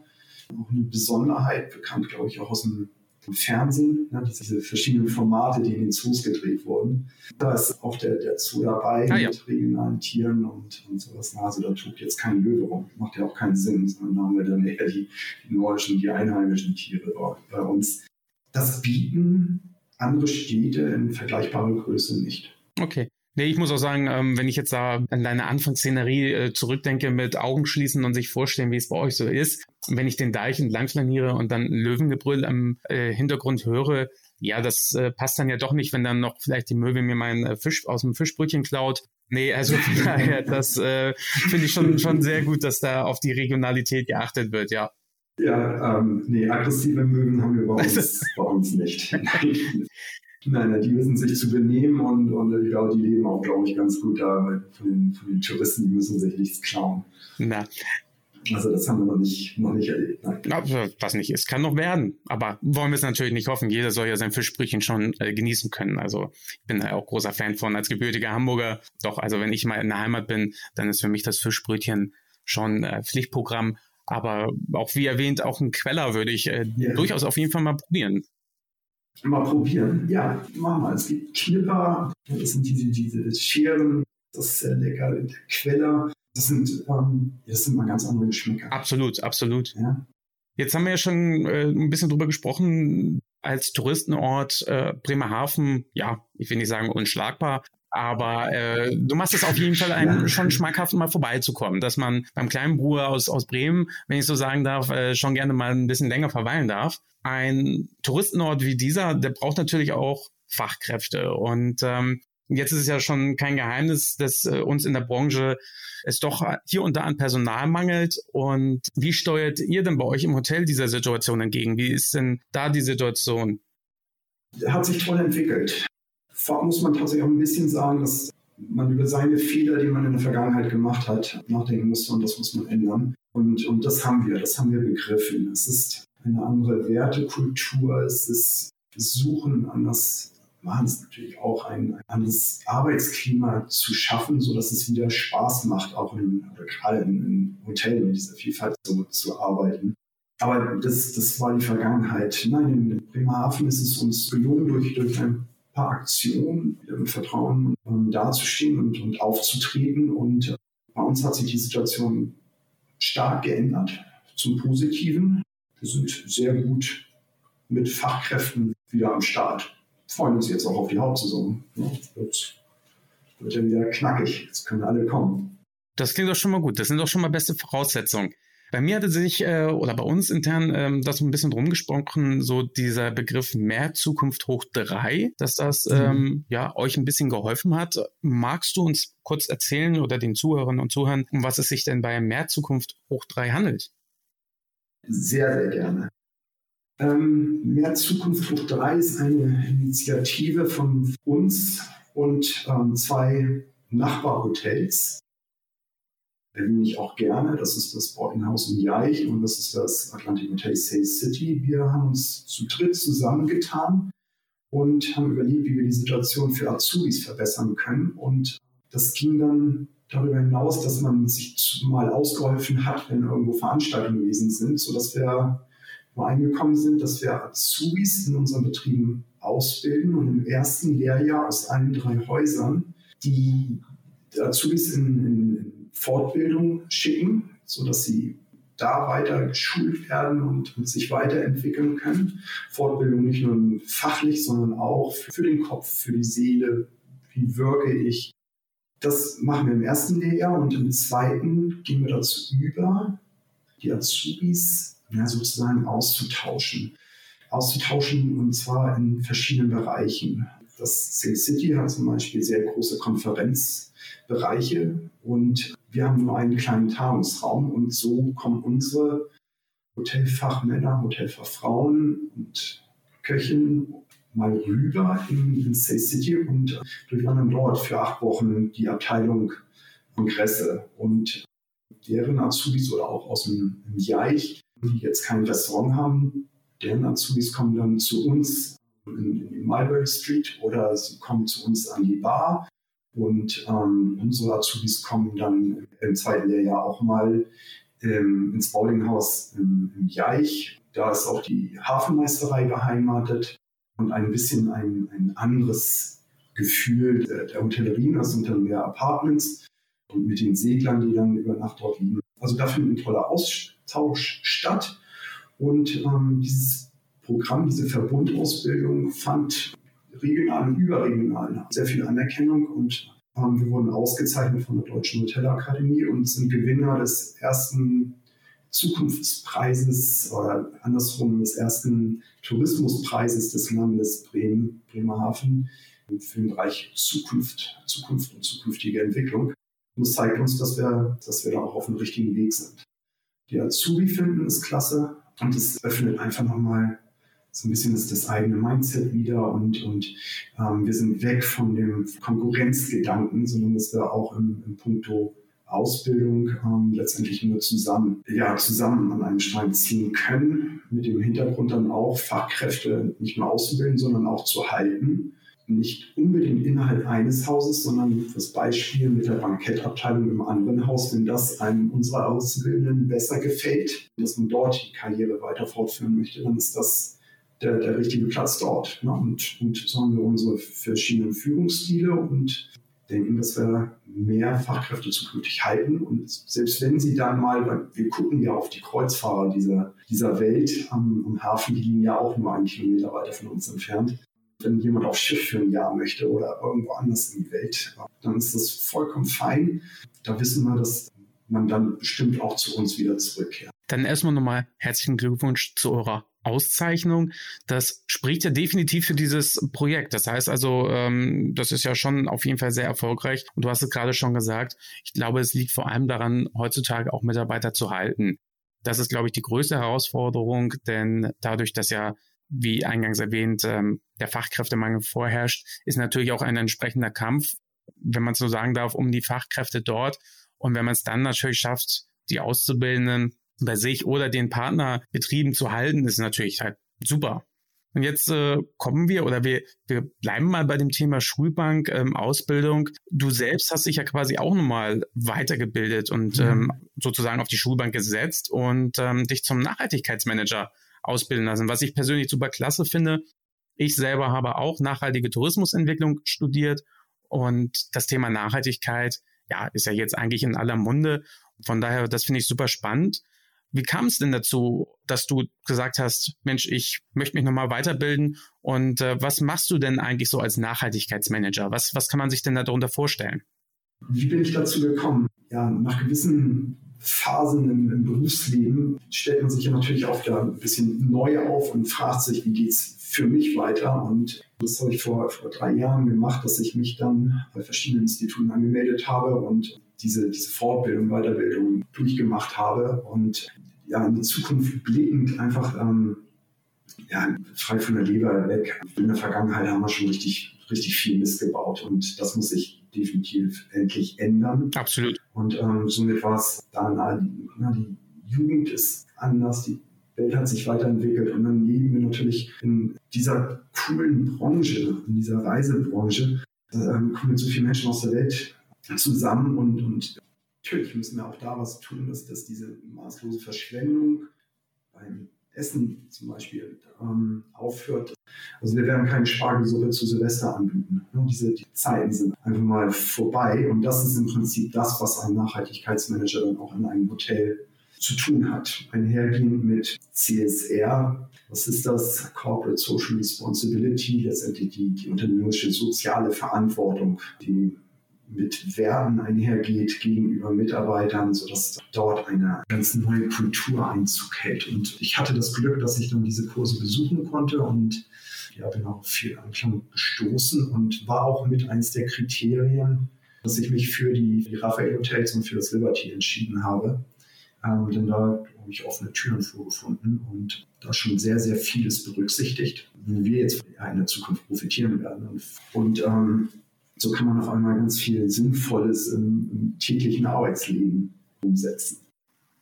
Auch eine Besonderheit, bekannt, glaube ich, auch aus dem im Fernsehen, ne, diese verschiedenen Formate, die in den Zoos gedreht wurden. Da ist auch der, der Zoo dabei ah, ja. mit regionalen Tieren und, und sowas. Also da tut jetzt kein Löwe rum. Macht ja auch keinen Sinn, sondern da haben wir dann eher die, die nordischen, die einheimischen Tiere bei uns. Das bieten andere Städte in vergleichbarer Größe nicht. Okay. Nee, ich muss auch sagen, ähm, wenn ich jetzt da an deine Anfangsszenerie äh, zurückdenke mit Augen schließen und sich vorstellen, wie es bei euch so ist, wenn ich den Deich entlang flaniere und dann Löwengebrüll am äh, Hintergrund höre, ja, das äh, passt dann ja doch nicht, wenn dann noch vielleicht die Möwe mir meinen äh, Fisch aus dem Fischbrötchen klaut. Nee, also daher, das äh, finde ich schon, schon sehr gut, dass da auf die Regionalität geachtet wird, ja. Ja, ähm, nee, aggressive Möwen haben wir bei uns, bei uns nicht. Nein, die wissen sich zu benehmen und, und ich glaube, die leben auch, glaube ich, ganz gut da von den, von den Touristen, die müssen sich nichts klauen. Na. Also das haben wir noch nicht, noch nicht erlebt. Nein. was nicht ist, kann noch werden. Aber wollen wir es natürlich nicht hoffen. Jeder soll ja sein Fischbrötchen schon äh, genießen können. Also ich bin da auch großer Fan von als gebürtiger Hamburger. Doch, also wenn ich mal in der Heimat bin, dann ist für mich das Fischbrötchen schon äh, Pflichtprogramm. Aber auch wie erwähnt, auch ein Queller würde ich äh, yeah. durchaus auf jeden Fall mal probieren. Mal probieren. Ja, mach mal. Es gibt Knipper, das sind diese, diese Scheren, das ist sehr lecker. Der Queller, das sind, ähm, das sind mal ganz andere Geschmäcker. Absolut, absolut. Ja. Jetzt haben wir ja schon äh, ein bisschen drüber gesprochen, als Touristenort äh, Bremerhaven, ja, ich will nicht sagen unschlagbar, aber äh, du machst es auf jeden Fall einem schon schmackhaft, mal vorbeizukommen, dass man beim kleinen Bruder aus, aus Bremen, wenn ich so sagen darf, äh, schon gerne mal ein bisschen länger verweilen darf. Ein Touristenort wie dieser, der braucht natürlich auch Fachkräfte. Und ähm, jetzt ist es ja schon kein Geheimnis, dass äh, uns in der Branche es doch hier und da an Personal mangelt. Und wie steuert ihr denn bei euch im Hotel dieser Situation entgegen? Wie ist denn da die Situation? Hat sich toll entwickelt muss man tatsächlich auch ein bisschen sagen, dass man über seine Fehler, die man in der Vergangenheit gemacht hat, nachdenken muss und das muss man ändern. Und, und das haben wir, das haben wir begriffen. Es ist eine andere Wertekultur, es ist Suchen anders machen es natürlich auch, ein, anderes Arbeitsklima zu schaffen, sodass es wieder Spaß macht, auch in, gerade in, in Hotels mit dieser Vielfalt so, zu arbeiten. Aber das, das war die Vergangenheit. Nein, in Bremerhaven ist es uns gelungen, durch, durch ein paar Aktionen mit Vertrauen um, dazustehen und, und aufzutreten. Und äh, bei uns hat sich die Situation stark geändert zum Positiven. Wir sind sehr gut mit Fachkräften wieder am Start. Freuen uns jetzt auch auf die Hauptsaison. Ja, wird ja wieder knackig. Jetzt können alle kommen. Das klingt doch schon mal gut. Das sind doch schon mal beste Voraussetzungen. Bei mir hatte sich, äh, oder bei uns intern, ähm, das ein bisschen rumgesprochen, so dieser Begriff Mehr Zukunft hoch drei, dass das mhm. ähm, ja euch ein bisschen geholfen hat. Magst du uns kurz erzählen oder den Zuhörern und Zuhörern, um was es sich denn bei Mehr Zukunft hoch drei handelt? Sehr, sehr gerne. Ähm, Mehr Zukunft hoch drei ist eine Initiative von uns und ähm, zwei Nachbarhotels, erwähne ich auch gerne. Das ist das Boardinghaus in Jaich und das ist das Atlantic Hotel Safe City. Wir haben uns zu dritt zusammengetan und haben überlegt, wie wir die Situation für Azubis verbessern können. Und das ging dann darüber hinaus, dass man sich mal ausgeholfen hat, wenn irgendwo Veranstaltungen gewesen sind, sodass wir übereingekommen sind, dass wir Azubis in unseren Betrieben ausbilden und im ersten Lehrjahr aus allen drei Häusern die Azubis in, in Fortbildung schicken, sodass sie da weiter geschult werden und, und, sich weiterentwickeln können. Fortbildung nicht nur fachlich, sondern auch für den Kopf, für die Seele. Wie wirke ich? Das machen wir im ersten Lehrjahr und im zweiten gehen wir dazu über, die Azubis ja, sozusagen auszutauschen. Auszutauschen und zwar in verschiedenen Bereichen. Das Sail City hat zum Beispiel sehr große Konferenzbereiche und wir haben nur einen kleinen Tagungsraum und so kommen unsere Hotelfachmänner, Hotelfachfrauen und Köchinnen mal rüber in, in Say City und durchwandern dort für acht Wochen die Abteilung Kongresse und deren Azubis oder auch aus dem Jaich, die jetzt kein Restaurant haben, deren Azubis kommen dann zu uns in, in Mulberry Street oder sie kommen zu uns an die Bar und ähm, unsere Azubis kommen dann im zweiten Lehrjahr auch mal ähm, ins Bowlinghaus im, im Jaich. Da ist auch die Hafenmeisterei beheimatet und ein bisschen ein, ein anderes Gefühl der, der Hotellerie. Das sind dann mehr Apartments und mit den Seglern, die dann über Nacht dort liegen. Also da findet ein toller Austausch statt. Und ähm, dieses Programm, diese Verbundausbildung fand regional und überregional sehr viel Anerkennung und ähm, wir wurden ausgezeichnet von der Deutschen Hotelakademie und sind Gewinner des ersten Zukunftspreises oder andersrum des ersten Tourismuspreises des Landes Bremen, Bremerhaven für den Bereich Zukunft, Zukunft und zukünftige Entwicklung. Und das zeigt uns, dass wir, dass wir da auch auf dem richtigen Weg sind. Die Azubi finden ist klasse und es öffnet einfach nochmal so ein bisschen ist das eigene Mindset wieder und, und ähm, wir sind weg von dem Konkurrenzgedanken, sondern dass wir auch im, im Punkto Ausbildung ähm, letztendlich nur zusammen, ja, zusammen an einem Strang ziehen können, mit dem Hintergrund dann auch Fachkräfte nicht nur auszubilden, sondern auch zu halten. Nicht unbedingt innerhalb eines Hauses, sondern das Beispiel mit der Bankettabteilung im anderen Haus, wenn das einem unserer Auszubildenden besser gefällt, dass man dort die Karriere weiter fortführen möchte, dann ist das der, der richtige Platz dort. Ne? Und, und so haben wir unsere verschiedenen Führungsstile und denken, dass wir mehr Fachkräfte zukünftig halten. Und selbst wenn sie dann mal, wir gucken ja auf die Kreuzfahrer dieser, dieser Welt am, am Hafen, die liegen ja auch nur einen Kilometer weiter von uns entfernt. Wenn jemand aufs Schiff für ein Jahr möchte oder irgendwo anders in die Welt, dann ist das vollkommen fein. Da wissen wir, dass man dann bestimmt auch zu uns wieder zurückkehrt. Dann erstmal nochmal herzlichen Glückwunsch zu eurer Auszeichnung. Das spricht ja definitiv für dieses Projekt. Das heißt also, ähm, das ist ja schon auf jeden Fall sehr erfolgreich. Und du hast es gerade schon gesagt, ich glaube, es liegt vor allem daran, heutzutage auch Mitarbeiter zu halten. Das ist, glaube ich, die größte Herausforderung, denn dadurch, dass ja, wie eingangs erwähnt, ähm, der Fachkräftemangel vorherrscht, ist natürlich auch ein entsprechender Kampf, wenn man so sagen darf, um die Fachkräfte dort. Und wenn man es dann natürlich schafft, die Auszubildenden bei sich oder den Partnerbetrieben zu halten, ist natürlich halt super. Und jetzt äh, kommen wir oder wir, wir bleiben mal bei dem Thema Schulbank, ähm, Ausbildung. Du selbst hast dich ja quasi auch nochmal weitergebildet und mhm. ähm, sozusagen auf die Schulbank gesetzt und ähm, dich zum Nachhaltigkeitsmanager ausbilden lassen, was ich persönlich super klasse finde. Ich selber habe auch nachhaltige Tourismusentwicklung studiert und das Thema Nachhaltigkeit, ja, ist ja jetzt eigentlich in aller Munde. Von daher, das finde ich super spannend. Wie kam es denn dazu, dass du gesagt hast, Mensch, ich möchte mich nochmal weiterbilden und äh, was machst du denn eigentlich so als Nachhaltigkeitsmanager? Was, was kann man sich denn darunter vorstellen? Wie bin ich dazu gekommen? Ja, nach gewissen Phasen im, im Berufsleben stellt man sich ja natürlich auch da ein bisschen neu auf und fragt sich, wie geht es für mich weiter? Und das habe ich vor, vor drei Jahren gemacht, dass ich mich dann bei verschiedenen Instituten angemeldet habe und diese, diese Fortbildung, Weiterbildung durchgemacht habe und ja, in die Zukunft blickend einfach ähm, ja, frei von der Leber weg. In der Vergangenheit haben wir schon richtig, richtig viel Mist gebaut und das muss sich definitiv endlich ändern. Absolut. Und ähm, somit war es dann, na, die Jugend ist anders, die Welt hat sich weiterentwickelt und dann leben wir natürlich in dieser coolen Branche, in dieser Reisebranche. Da ähm, kommen so viele Menschen aus der Welt zusammen und, und natürlich müssen wir auch da was tun, dass, dass diese maßlose Verschwendung beim Essen zum Beispiel ähm, aufhört. Also wir werden keine Spargelsuppe zu Silvester anbieten. Diese die Zeiten sind einfach mal vorbei und das ist im Prinzip das, was ein Nachhaltigkeitsmanager dann auch in einem Hotel zu tun hat. Einhergehend mit CSR, was ist das? Corporate Social Responsibility, letztendlich die, die unternehmerische soziale Verantwortung, die mit Werten einhergeht gegenüber Mitarbeitern, sodass dort eine ganz neue Kultur Einzug hält. Und ich hatte das Glück, dass ich dann diese Kurse besuchen konnte und ja, bin auch viel Anklang gestoßen und war auch mit eins der Kriterien, dass ich mich für die, die Raphael Hotels und für das Liberty entschieden habe. Ähm, denn da habe ich offene Türen vorgefunden und da schon sehr, sehr vieles berücksichtigt, wie wir jetzt in der Zukunft profitieren werden. Und, und ähm, so kann man auf einmal ganz viel Sinnvolles im, im täglichen Arbeitsleben umsetzen.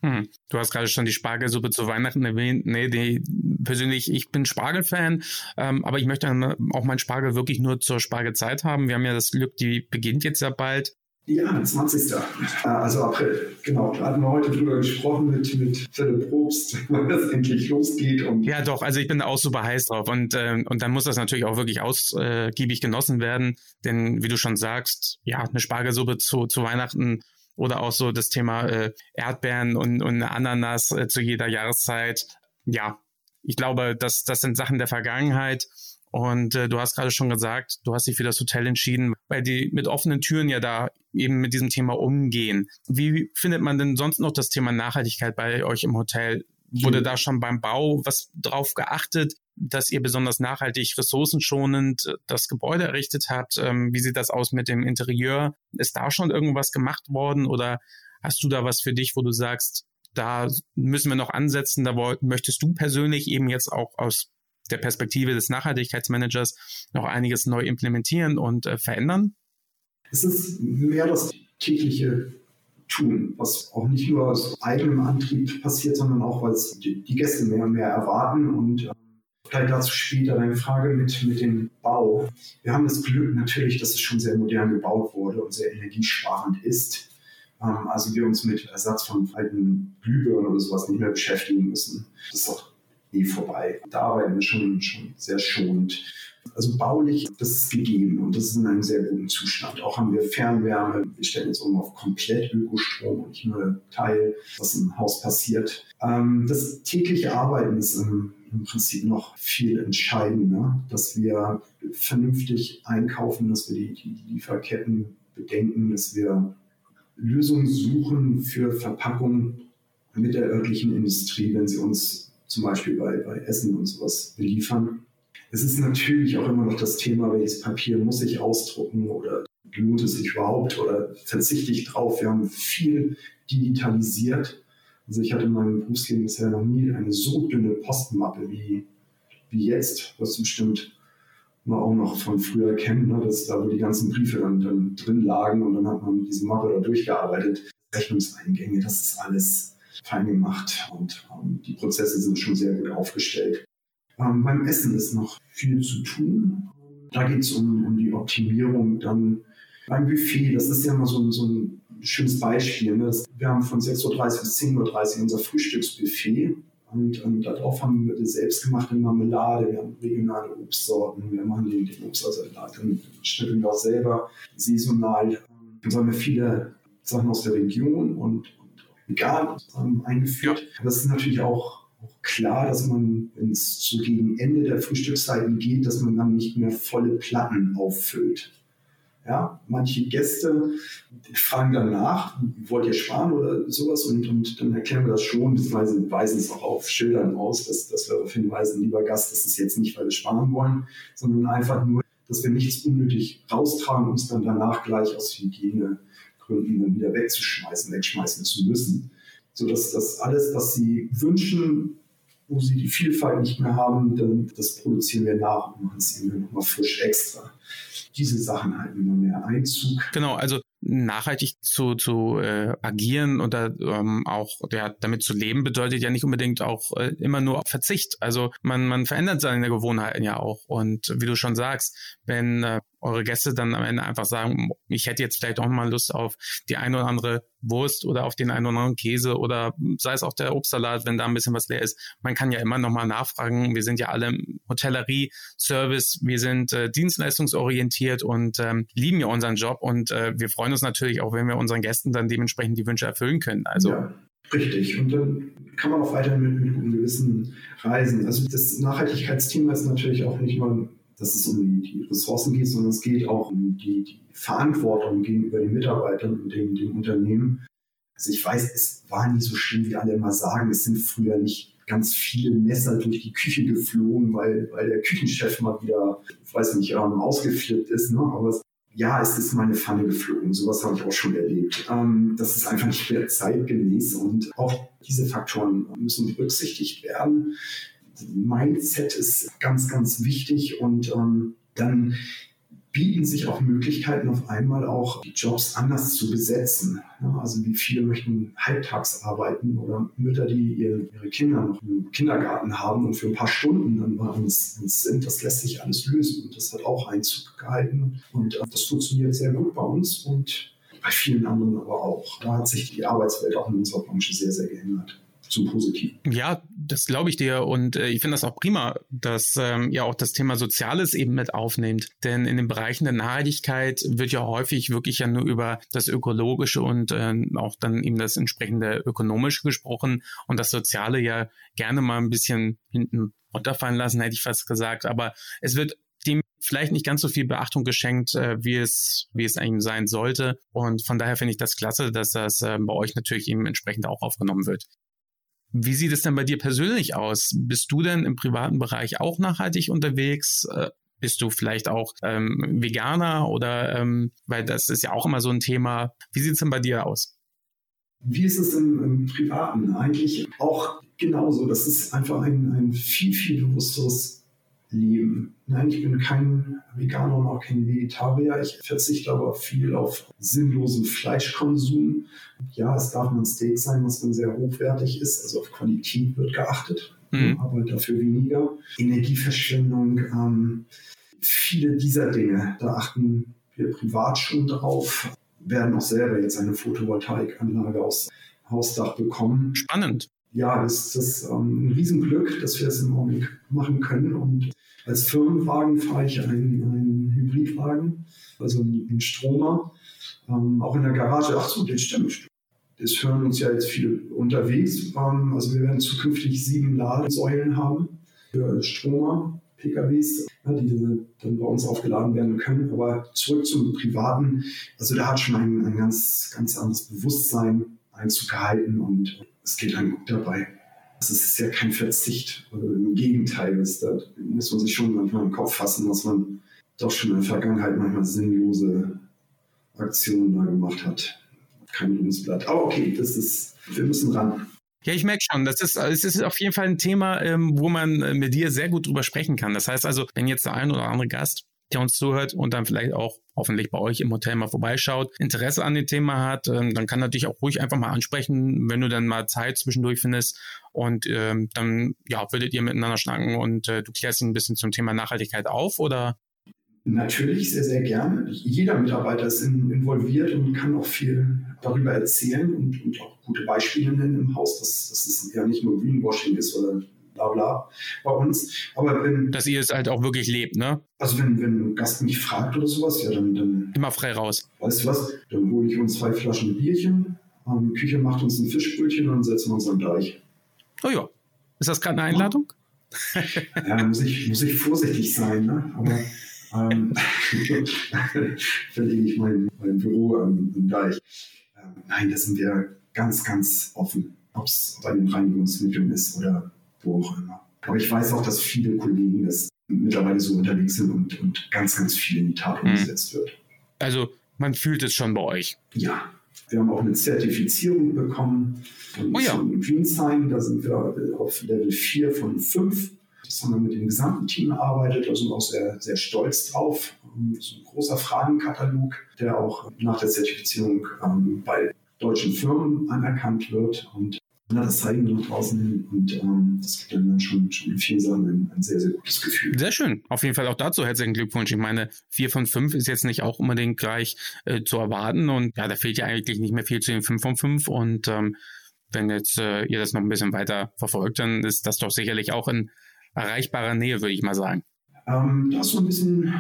Hm. Du hast gerade schon die Spargelsuppe zu Weihnachten erwähnt. Nee, die, persönlich, ich bin Spargelfan, ähm, aber ich möchte auch meinen Spargel wirklich nur zur Spargelzeit haben. Wir haben ja das Glück, die beginnt jetzt ja bald. Ja, 20. Äh, also April. Genau. Da hatten wir heute drüber gesprochen mit, mit Philipp Probst, wann das endlich losgeht. Und ja, doch. Also ich bin da auch super heiß drauf. Und, äh, und dann muss das natürlich auch wirklich ausgiebig genossen werden. Denn wie du schon sagst, ja, eine Spargelsuppe zu, zu Weihnachten oder auch so das Thema äh, Erdbeeren und, und Ananas äh, zu jeder Jahreszeit. Ja, ich glaube, das, das sind Sachen der Vergangenheit. Und äh, du hast gerade schon gesagt, du hast dich für das Hotel entschieden, weil die mit offenen Türen ja da eben mit diesem Thema umgehen. Wie findet man denn sonst noch das Thema Nachhaltigkeit bei euch im Hotel? Wurde mhm. da schon beim Bau was drauf geachtet, dass ihr besonders nachhaltig, ressourcenschonend äh, das Gebäude errichtet habt? Ähm, wie sieht das aus mit dem Interieur? Ist da schon irgendwas gemacht worden oder hast du da was für dich, wo du sagst, da müssen wir noch ansetzen, da möchtest du persönlich eben jetzt auch aus der Perspektive des Nachhaltigkeitsmanagers noch einiges neu implementieren und äh, verändern? Es ist mehr das tägliche Tun, was auch nicht nur aus eigenem Antrieb passiert, sondern auch, weil es die Gäste mehr und mehr erwarten und Vielleicht dazu später deine Frage mit, mit dem Bau. Wir haben das Glück natürlich, dass es schon sehr modern gebaut wurde und sehr energiesparend ist. Ähm, also wir uns mit Ersatz von alten Glühbirnen oder sowas nicht mehr beschäftigen müssen. Das ist auch eh vorbei. Da arbeiten wir schon, schon sehr schonend. Also baulich, das ist gegeben und das ist in einem sehr guten Zustand. Auch haben wir Fernwärme. Wir stellen jetzt um auf komplett Ökostrom und nicht nur Teil, was im Haus passiert. Ähm, das tägliche Arbeiten ist im, im Prinzip noch viel entscheidender, dass wir vernünftig einkaufen, dass wir die, die Lieferketten bedenken, dass wir Lösungen suchen für Verpackung mit der örtlichen Industrie, wenn sie uns zum Beispiel bei, bei Essen und sowas beliefern. Es ist natürlich auch immer noch das Thema, welches Papier muss ich ausdrucken oder lohnt es sich überhaupt oder verzichte ich drauf. Wir haben viel digitalisiert. Also ich hatte in meinem Berufsleben bisher noch nie eine so dünne Postmappe wie, wie jetzt, was bestimmt man auch noch von früher kennt, ne, dass da wo die ganzen Briefe dann, dann drin lagen und dann hat man diese Mappe da durchgearbeitet. Rechnungseingänge, das ist alles fein gemacht und ähm, die Prozesse sind schon sehr gut aufgestellt. Ähm, beim Essen ist noch viel zu tun. Da geht es um, um die Optimierung dann beim Buffet. Das ist ja immer so, so ein schönes Beispiel. Ne? Wir haben von 6.30 Uhr bis 10.30 Uhr unser Frühstücksbuffet. Und, und darauf haben wir eine selbstgemachte Marmelade, wir haben regionale Obstsorten, wir machen den, den Obstsalat, dann schnippeln wir auch selber saisonal. Dann haben wir viele Sachen aus der Region und, und vegan ähm, eingeführt. Das ist natürlich auch, auch klar, dass man, wenn es so gegen Ende der Frühstückszeiten geht, dass man dann nicht mehr volle Platten auffüllt. Ja, manche Gäste fragen dann nach, wollt ihr sparen oder sowas und, und dann erklären wir das schon, beziehungsweise weisen es auch auf Schildern aus, dass, dass wir darauf hinweisen, lieber Gast, das ist jetzt nicht, weil wir sparen wollen, sondern einfach nur, dass wir nichts unnötig raustragen, uns dann danach gleich aus Hygienegründen dann wieder wegzuschmeißen, wegschmeißen zu müssen. Sodass das alles, was sie wünschen, wo sie die Vielfalt nicht mehr haben, dann das produzieren wir nach und machen es ihnen nochmal frisch extra diese Sachen halten immer mehr Einzug. Genau, also nachhaltig zu, zu äh, agieren oder ähm, auch ja, damit zu leben, bedeutet ja nicht unbedingt auch äh, immer nur Verzicht. Also man, man verändert seine Gewohnheiten ja auch. Und wie du schon sagst, wenn äh, eure Gäste dann am Ende einfach sagen, ich hätte jetzt vielleicht auch mal Lust auf die eine oder andere Wurst oder auf den einen oder anderen Käse oder sei es auch der Obstsalat, wenn da ein bisschen was leer ist. Man kann ja immer nochmal nachfragen. Wir sind ja alle im Hotellerie-Service, wir sind äh, dienstleistungsorientiert und ähm, lieben ja unseren Job und äh, wir freuen uns natürlich auch, wenn wir unseren Gästen dann dementsprechend die Wünsche erfüllen können. Also ja. Richtig. Und dann kann man auch weiter mit, mit gutem Gewissen reisen. Also das Nachhaltigkeitsthema ist natürlich auch nicht nur dass es um die, Ressourcen geht, sondern es geht auch um die, die Verantwortung gegenüber den Mitarbeitern und dem, dem Unternehmen. Also ich weiß, es war nie so schlimm, wie alle immer sagen. Es sind früher nicht ganz viele Messer durch die Küche geflogen, weil, weil der Küchenchef mal wieder, ich weiß nicht, ähm, ausgeflippt ist. Ne? Aber es, ja, es ist mal eine Pfanne geflogen. Sowas habe ich auch schon erlebt. Ähm, das ist einfach nicht mehr zeitgemäß und auch diese Faktoren müssen berücksichtigt werden. Mindset ist ganz, ganz wichtig und ähm, dann bieten sich auch Möglichkeiten, auf einmal auch die Jobs anders zu besetzen. Ja, also wie viele möchten halbtags arbeiten oder Mütter, die ihre, ihre, Kinder noch im Kindergarten haben und für ein paar Stunden dann bei uns, sind, das lässt sich alles lösen und das hat auch Einzug gehalten und äh, das funktioniert sehr gut bei uns und bei vielen anderen aber auch. Da hat sich die Arbeitswelt auch in unserer Branche sehr, sehr geändert zum Positiven. Ja, das glaube ich dir und äh, ich finde das auch prima, dass ähm, ihr auch das Thema Soziales eben mit aufnehmt. Denn in den Bereichen der Nachhaltigkeit wird ja häufig wirklich ja nur über das Ökologische und äh, auch dann eben das entsprechende Ökonomische gesprochen und das Soziale ja gerne mal ein bisschen hinten runterfallen lassen, hätte ich fast gesagt. Aber es wird dem vielleicht nicht ganz so viel Beachtung geschenkt, äh, wie es wie es eigentlich sein sollte. Und von daher finde ich das klasse, dass das äh, bei euch natürlich eben entsprechend auch aufgenommen wird. Wie sieht es denn bei dir persönlich aus? Bist du denn im privaten Bereich auch nachhaltig unterwegs? Äh, bist du vielleicht auch ähm, Veganer oder ähm, weil das ist ja auch immer so ein Thema. Wie sieht es denn bei dir aus? Wie ist es im, im Privaten? Eigentlich auch genauso. Das ist einfach ein, ein viel, viel bewussteres leben. Nein, ich bin kein Veganer und auch kein Vegetarier. Ich verzichte aber viel auf sinnlosen Fleischkonsum. Ja, es darf ein Steak sein, was dann sehr hochwertig ist. Also auf Qualität wird geachtet, mhm. aber dafür weniger. Energieverschwendung, ähm, viele dieser Dinge, da achten wir privat schon drauf. Werden auch selber jetzt eine Photovoltaikanlage aufs Hausdach bekommen. Spannend ja, das ist ähm, ein Riesenglück, dass wir das im Augenblick machen können. Und als Firmenwagen fahre ich einen, einen Hybridwagen, also einen Stromer, ähm, auch in der Garage. Ach so, das stimmt. Das hören uns ja jetzt viele unterwegs. Ähm, also wir werden zukünftig sieben Ladesäulen haben für Stromer, PKWs, ja, die dann bei uns aufgeladen werden können. Aber zurück zum Privaten. Also da hat schon ein, ein ganz, ganz anderes Bewusstsein Einzug gehalten und es geht einem gut dabei. Es ist ja kein Verzicht. Im Gegenteil, ist, da muss man sich schon manchmal im Kopf fassen, dass man doch schon in der Vergangenheit manchmal sinnlose Aktionen da gemacht hat. Kein grünes Blatt. Aber okay, das ist, wir müssen ran. Ja, ich merke schon, das ist, es ist auf jeden Fall ein Thema, ähm, wo man äh, mit dir sehr gut drüber sprechen kann. Das heißt also, wenn jetzt der ein oder andere Gast der uns zuhört und dann vielleicht auch hoffentlich bei euch im Hotel mal vorbeischaut, Interesse an dem Thema hat, ähm, dann kann natürlich auch ruhig einfach mal ansprechen, wenn du dann mal Zeit zwischendurch findest und ähm, dann ja, würdet ihr miteinander schnacken und äh, du klärst ein bisschen zum Thema Nachhaltigkeit auf oder? Natürlich, sehr, sehr gerne. Jeder Mitarbeiter ist in, involviert und kann auch viel darüber erzählen und, und auch gute Beispiele nennen im Haus, dass, dass es ja nicht nur Greenwashing ist oder bla bla bei uns. Aber wenn. Dass ihr es halt auch wirklich lebt, ne? Also wenn, wenn ein Gast mich fragt oder sowas, ja, dann. dann Immer frei raus. Weißt du was? Dann hole ich uns zwei Flaschen Bierchen, ähm, die Küche macht uns ein Fischbrötchen und setzen uns am Deich. Oh ja. Ist das gerade eine Einladung? ja, muss ich, muss ich vorsichtig sein, ne? Aber ähm, verlege ich mein, mein Büro am, am Deich. Ähm, nein, da sind wir ganz, ganz offen, ob es bei den Reinigungsmitteln ist oder wo auch immer. Aber ich weiß auch, dass viele Kollegen das mittlerweile so unterwegs sind und, und ganz, ganz viel in die Tat mhm. umgesetzt wird. Also man fühlt es schon bei euch. Ja, wir haben auch eine Zertifizierung bekommen oh ja. von Greensign. Da sind wir auf Level 4 von 5. Das haben wir mit dem gesamten Team erarbeitet. Da sind wir auch sehr, sehr stolz drauf. Das ist ein großer Fragenkatalog, der auch nach der Zertifizierung ähm, bei deutschen Firmen anerkannt wird. Und ja, das zeigen wir nach draußen hin und ähm, das gibt dann schon, schon in vielen Sachen ein, ein, sehr, sehr gutes Gefühl. Sehr schön. Auf jeden Fall auch dazu herzlichen Glückwunsch. Ich meine, vier von fünf ist jetzt nicht auch unbedingt gleich äh, zu erwarten und ja, da fehlt ja eigentlich nicht mehr viel zu den fünf von fünf und ähm, wenn jetzt äh, ihr das noch ein bisschen weiter verfolgt, dann ist das doch sicherlich auch in erreichbarer Nähe, würde ich mal sagen. Ähm, da ist so ein bisschen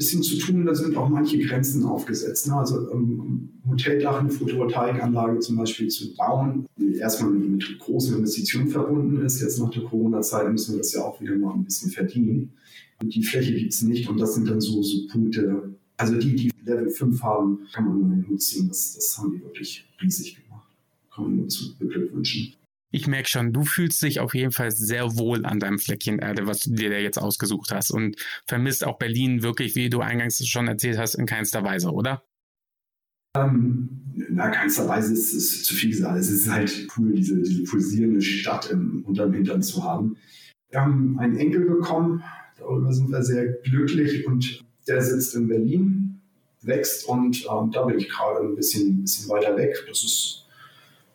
bisschen zu tun, da sind auch manche Grenzen aufgesetzt. Ne? Also ähm, Hoteldach eine Photovoltaikanlage zum Beispiel zu bauen, die erstmal mit, großen Investitionen verbunden ist. Jetzt nach der Corona-Zeit müssen wir das ja auch wieder mal ein bisschen verdienen. Und die Fläche gibt es nicht und das sind dann so, so Punkte, also die, die Level 5 haben, kann man nur in den Hut ziehen. Das, das haben die wirklich riesig gemacht. Kann man nur zu beglückwünschen. Ich merke schon, du fühlst dich auf jeden Fall sehr wohl an deinem Fleckchen Erde, was du dir da jetzt ausgesucht hast und vermisst auch Berlin wirklich, wie du eingangs schon erzählt hast, in keinster Weise, oder? Ähm, na, keinster Weise ist, ist zu viel gesagt. Es ist halt cool, diese, diese pulsierende Stadt im, unterm Hintern zu haben. Wir haben einen Enkel bekommen, darüber sind wir sehr glücklich und der sitzt in Berlin, wächst und ähm, da bin ich gerade ein bisschen, bisschen weiter weg. Das ist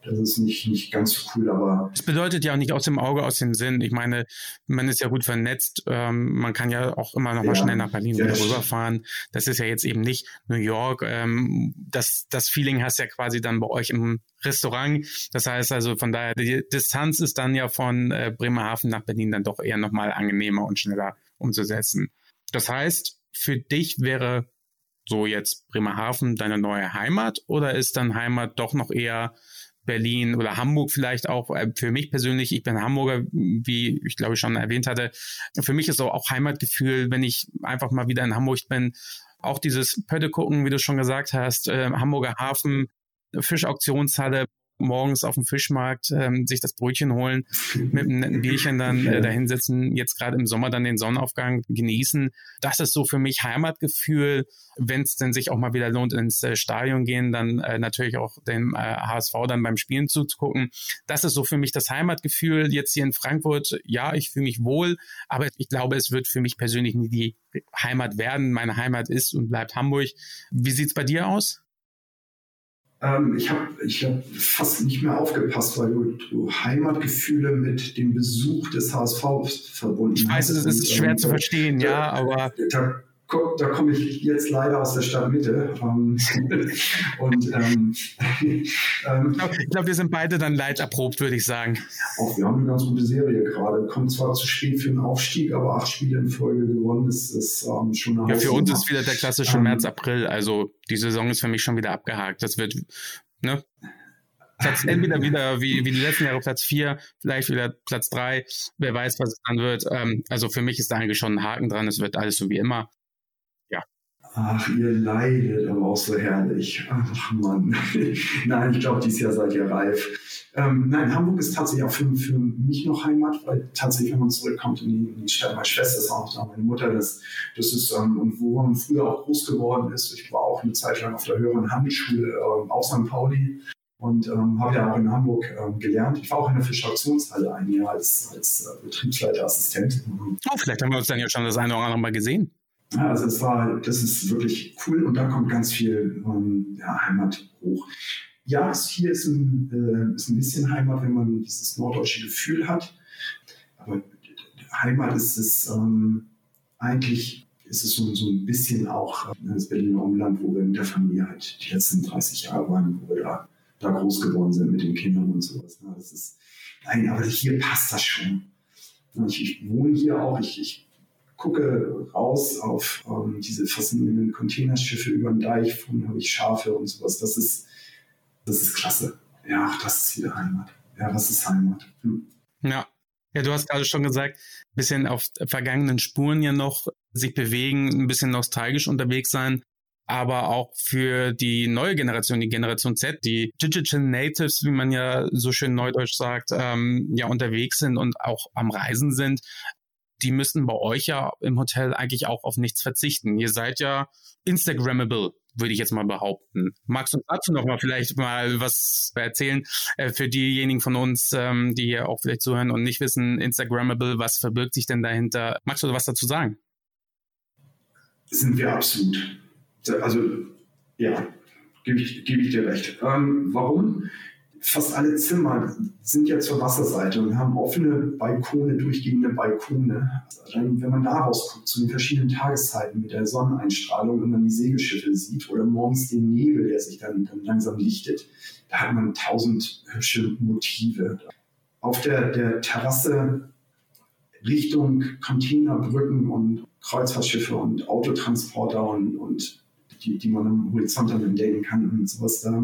das ist nicht, nicht ganz so cool, aber. Das bedeutet ja auch nicht aus dem Auge, aus dem Sinn. Ich meine, man ist ja gut vernetzt. Ähm, man kann ja auch immer noch mal ja, schnell nach Berlin wieder rüberfahren. Das ist ja jetzt eben nicht New York. Ähm, das, das Feeling hast du ja quasi dann bei euch im Restaurant. Das heißt also von daher, die Distanz ist dann ja von äh, Bremerhaven nach Berlin dann doch eher nochmal angenehmer und schneller umzusetzen. Das heißt, für dich wäre so jetzt Bremerhaven deine neue Heimat oder ist dann Heimat doch noch eher Berlin oder Hamburg vielleicht auch. Äh, für mich persönlich, ich bin Hamburger, wie ich glaube ich schon erwähnt hatte. Für mich ist auch Heimatgefühl, wenn ich einfach mal wieder in Hamburg bin. Auch dieses Pötte gucken, wie du schon gesagt hast, äh, Hamburger Hafen, Fischauktionshalle, morgens auf dem Fischmarkt ähm, sich das Brötchen holen, mit einem netten Bierchen dann äh, dahinsetzen, jetzt gerade im Sommer dann den Sonnenaufgang genießen. Das ist so für mich Heimatgefühl. Wenn es denn sich auch mal wieder lohnt, ins äh, Stadion gehen, dann äh, natürlich auch dem äh, HSV dann beim Spielen zuzugucken. Das ist so für mich das Heimatgefühl. Jetzt hier in Frankfurt, ja, ich fühle mich wohl, aber ich glaube, es wird für mich persönlich nie die Heimat werden. Meine Heimat ist und bleibt Hamburg. Wie sieht's bei dir aus? Ähm, ich habe ich hab fast nicht mehr aufgepasst, weil du, du, Heimatgefühle mit dem Besuch des HSV verbunden hast. Ich weiß, es ist schwer ähm, zu verstehen, da, ja, aber. Da, da komme ich jetzt leider aus der Stadtmitte. Ähm, und ähm, ähm, ich glaube, glaub, wir sind beide dann leiderprobt, würde ich sagen. Auch wir haben eine ganz gute Serie gerade. Kommt zwar zu spät für den Aufstieg, aber acht Spiele in Folge gewonnen ist, ist ähm, schon eine Ja, für uns ist wieder der klassische ähm, März, April. Also die Saison ist für mich schon wieder abgehakt. Das wird, ne? Platz entweder wieder wie, wie die letzten Jahre Platz 4, vielleicht wieder Platz 3, wer weiß, was es dann wird. Ähm, also für mich ist da eigentlich schon ein Haken dran, es wird alles so wie immer. Ach, ihr leidet aber auch so herrlich. Ach Mann. nein, ich glaube, dieses Jahr seid ihr reif. Ähm, nein, Hamburg ist tatsächlich auch für, für, mich noch Heimat, weil tatsächlich, wenn man zurückkommt in die, in die Stadt, meine Schwester ist auch da, meine Mutter, das, das ist, ähm, und wo man früher auch groß geworden ist. Ich war auch eine Zeit lang auf der höheren Handelsschule, ähm, auch St. Pauli, und ähm, habe ja auch in Hamburg ähm, gelernt. Ich war auch in der Fischauktionshalle ein Jahr als, als äh, Betriebsleiterassistent. Oh, vielleicht haben wir uns dann ja schon das eine oder andere Mal gesehen. Ja, also es war, das ist wirklich cool und da kommt ganz viel ähm, ja, Heimat hoch. Ja, hier ist ein, äh, ist ein bisschen Heimat, wenn man dieses norddeutsche Gefühl hat. Aber Heimat ist es ähm, eigentlich, ist es so, so ein bisschen auch äh, das Berliner Umland, wo wir mit der Familie halt die letzten 30 Jahre waren, wo wir da, da groß geworden sind mit den Kindern und sowas. Ne? Das ist, nein, aber hier passt das schon. Ich, ich wohne hier auch, ich, ich gucke raus auf ähm, diese faszinierenden Containerschiffe über den Deich, von habe ich Schafe und sowas. Das ist, das ist klasse. Ja, das ist wieder Heimat. Ja, was ist Heimat? Hm. Ja. Ja, du hast gerade schon gesagt, ein bisschen auf vergangenen Spuren ja noch sich bewegen, ein bisschen nostalgisch unterwegs sein, aber auch für die neue Generation, die Generation Z, die Digital Natives, wie man ja so schön neudeutsch sagt, ähm, ja unterwegs sind und auch am Reisen sind die müssen bei euch ja im Hotel eigentlich auch auf nichts verzichten. Ihr seid ja Instagrammable, würde ich jetzt mal behaupten. Magst du dazu noch mal vielleicht mal was erzählen äh, für diejenigen von uns, ähm, die hier auch vielleicht zuhören und nicht wissen, Instagrammable, was verbirgt sich denn dahinter? Magst du was dazu sagen? Sind wir absolut. Also ja, gebe ich, gebe ich dir recht. Ähm, warum? Fast alle Zimmer sind ja zur Wasserseite und haben offene Balkone, durchgehende Balkone. Also wenn man da rausguckt, zu den verschiedenen Tageszeiten mit der Sonneneinstrahlung und dann die Segelschiffe sieht oder morgens den Nebel, der sich dann, dann langsam lichtet, da hat man tausend hübsche Motive. Auf der, der Terrasse Richtung Containerbrücken und Kreuzfahrtschiffe und Autotransporter und, und die, die man am Horizont dann entdecken kann und sowas da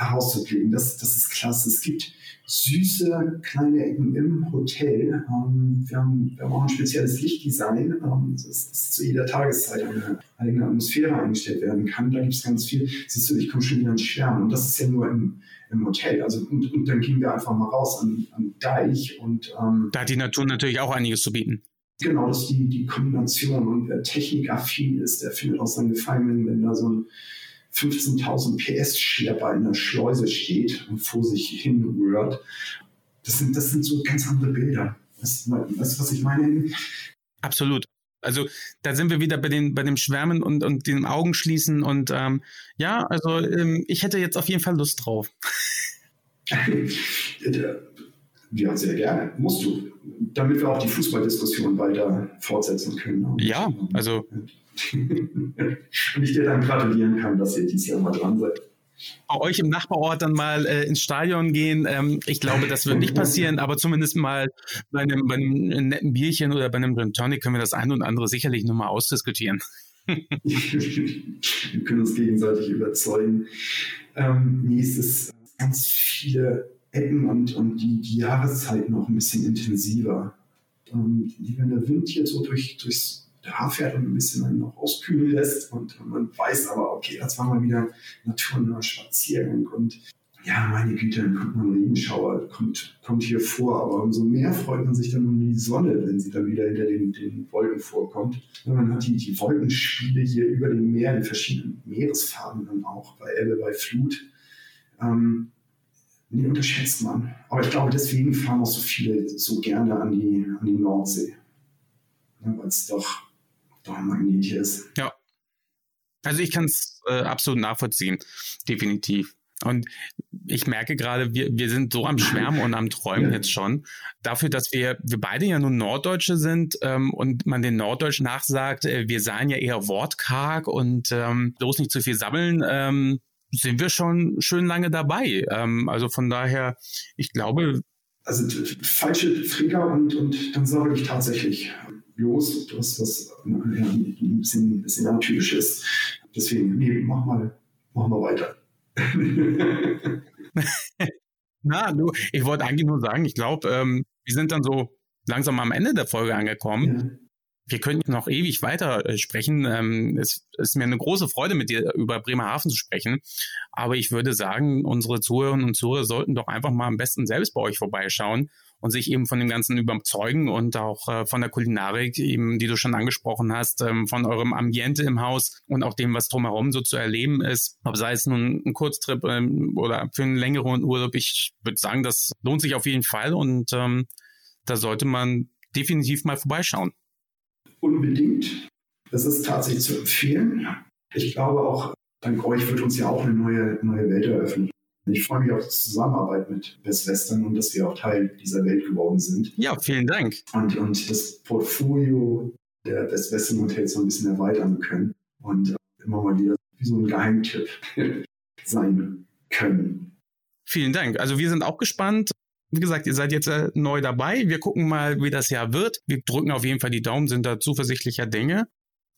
herauszublicken. Das, das ist klasse. Es gibt süße kleine Ecken im Hotel. Ähm, wir, haben, wir haben auch ein spezielles Lichtdesign, ähm, das, das zu jeder Tageszeit eine eigene Atmosphäre eingestellt werden kann. Da gibt es ganz viel. Siehst du, ich komme schon wieder ins Schwärmen. Und das ist ja nur im, im Hotel. Also, und, und dann gehen wir einfach mal raus an, an Deich und ähm, da hat die Natur natürlich auch einiges zu bieten. Genau, das ist die, die Kombination. Und wer technikaffin ist, der findet auch seinen Gefallen, wenn da so ein 15.000 PS-Schlepper in der Schleuse steht und vor sich hin rührt. Das sind, das sind so ganz andere Bilder. Weißt du, was ich meine? Absolut. Also da sind wir wieder bei, den, bei dem Schwärmen und, und dem Augenschließen und ähm, ja, also ähm, ich hätte jetzt auf jeden Fall Lust drauf. ja, sehr gerne. Musst du. Damit wir auch die Fußballdiskussion weiter fortsetzen können. Ja, also Und ich dir dann gratulieren kann, dass ihr dieses Jahr mal dran seid. Bei euch im Nachbarort dann mal äh, ins Stadion gehen. Ähm, ich glaube, das wird nicht passieren, aber zumindest mal bei einem, bei einem netten Bierchen oder bei einem Gin Tonic können wir das eine und andere sicherlich nochmal ausdiskutieren. wir können uns gegenseitig überzeugen. Ähm, nee, es ist ganz viele Ecken und, und die, die Jahreszeiten auch ein bisschen intensiver. Ähm, wenn der Wind hier so durch, durchs da fährt und ein bisschen dann noch auskühlen lässt. Und man weiß aber, okay, das war mal wieder naturnaher Spaziergang. Und ja, meine Güte, dann kommt man Regenschauer, kommt, kommt hier vor. Aber umso mehr freut man sich dann um die Sonne, wenn sie dann wieder hinter den, den Wolken vorkommt. Und man hat die, die Wolkenspiele hier über dem Meer, die verschiedenen Meeresfarben dann auch, bei Ebbe, bei Flut. Ähm, nee, unterschätzt man. Aber ich glaube, deswegen fahren auch so viele so gerne an die, an die Nordsee. Ja, Weil es doch doch ein Magnet hier ist. Ja. Also ich kann es äh, absolut nachvollziehen, definitiv. Und ich merke gerade, wir, wir sind so am Schwärmen und am Träumen ja. jetzt schon. Dafür, dass wir, wir beide ja nun Norddeutsche sind ähm, und man den Norddeutsch nachsagt, äh, wir seien ja eher wortkarg und ähm, bloß nicht zu viel sammeln, ähm, sind wir schon schön lange dabei. Ähm, also von daher, ich glaube. Also falsche Trigger und, und dann sage ich tatsächlich los, das, was ja, ein bisschen, ein bisschen atypisch ist. Deswegen, nee, mach mal, mach mal weiter. Na, du, ich wollte eigentlich nur sagen, ich glaube, ähm, wir sind dann so langsam am Ende der Folge angekommen. Wir könnten noch ewig weiter äh, sprechen. Ähm, es ist mir eine große Freude, mit dir über Bremerhaven zu sprechen. Aber ich würde sagen, unsere Zuhörerinnen und Zuhörer sollten doch einfach mal am besten selbst bei euch vorbeischauen und sich eben von dem Ganzen überzeugen und auch äh, von der Kulinarik, eben, die du schon angesprochen hast, ähm, von eurem Ambiente im Haus und auch dem, was drumherum so zu erleben ist, ob sei es nun ein Kurztrip ähm, oder für einen längeren Urlaub. Ich würde sagen, das lohnt sich auf jeden Fall und ähm, da sollte man definitiv mal vorbeischauen. Unbedingt. Das ist tatsächlich zu empfehlen. Ich glaube auch, dank euch wird uns ja auch eine neue, neue Welt eröffnen. Ich freue mich auf die Zusammenarbeit mit Best Western und dass wir auch Teil dieser Welt geworden sind. Ja, vielen Dank. Und, und das Portfolio der Best Western Hotels so ein bisschen erweitern können und immer mal wieder wie so ein Geheimtipp sein können. Vielen Dank. Also wir sind auch gespannt. Wie gesagt, ihr seid jetzt äh, neu dabei. Wir gucken mal, wie das Jahr wird. Wir drücken auf jeden Fall die Daumen, sind da zuversichtlicher Dinge.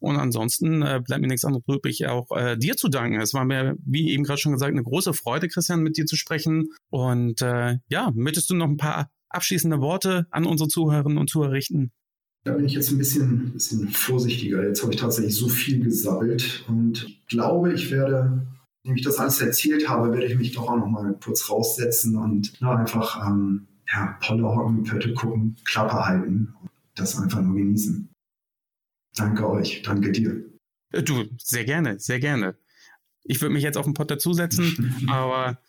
Und ansonsten äh, bleibt mir nichts anderes übrig, auch äh, dir zu danken. Es war mir, wie eben gerade schon gesagt, eine große Freude, Christian, mit dir zu sprechen. Und äh, ja, möchtest du noch ein paar abschließende Worte an unsere Zuhörerinnen und Zuhörer richten? Da bin ich jetzt ein bisschen, bisschen vorsichtiger. Jetzt habe ich tatsächlich so viel gesammelt und glaube, ich werde, wenn ich das alles erzählt habe, werde ich mich doch auch noch mal kurz raussetzen und na, einfach ähm, ja, Polle hocken, Pötte gucken, Klappe halten und das einfach nur genießen. Danke euch, danke dir. Äh, du, sehr gerne, sehr gerne. Ich würde mich jetzt auf den Pott dazusetzen, aber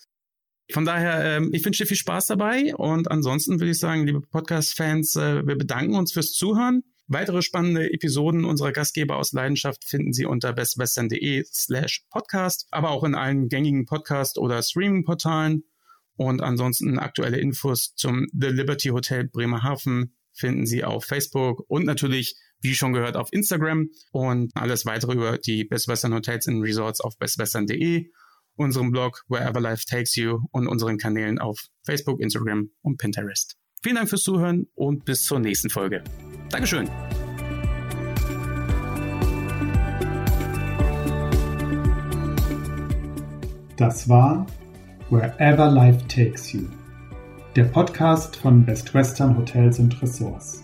von daher, ähm, ich wünsche dir viel Spaß dabei und ansonsten würde ich sagen, liebe Podcast-Fans, äh, wir bedanken uns fürs Zuhören. Weitere spannende Episoden unserer Gastgeber aus Leidenschaft finden Sie unter bestwestern.de slash podcast, aber auch in allen gängigen Podcast- oder Streaming-Portalen. Und ansonsten aktuelle Infos zum The Liberty Hotel Bremerhaven finden Sie auf Facebook und natürlich wie schon gehört, auf Instagram und alles weitere über die Best Western Hotels and Resorts auf bestwestern.de, unserem Blog Wherever Life Takes You und unseren Kanälen auf Facebook, Instagram und Pinterest. Vielen Dank fürs Zuhören und bis zur nächsten Folge. Dankeschön. Das war Wherever Life Takes You, der Podcast von Best Western Hotels und Resorts.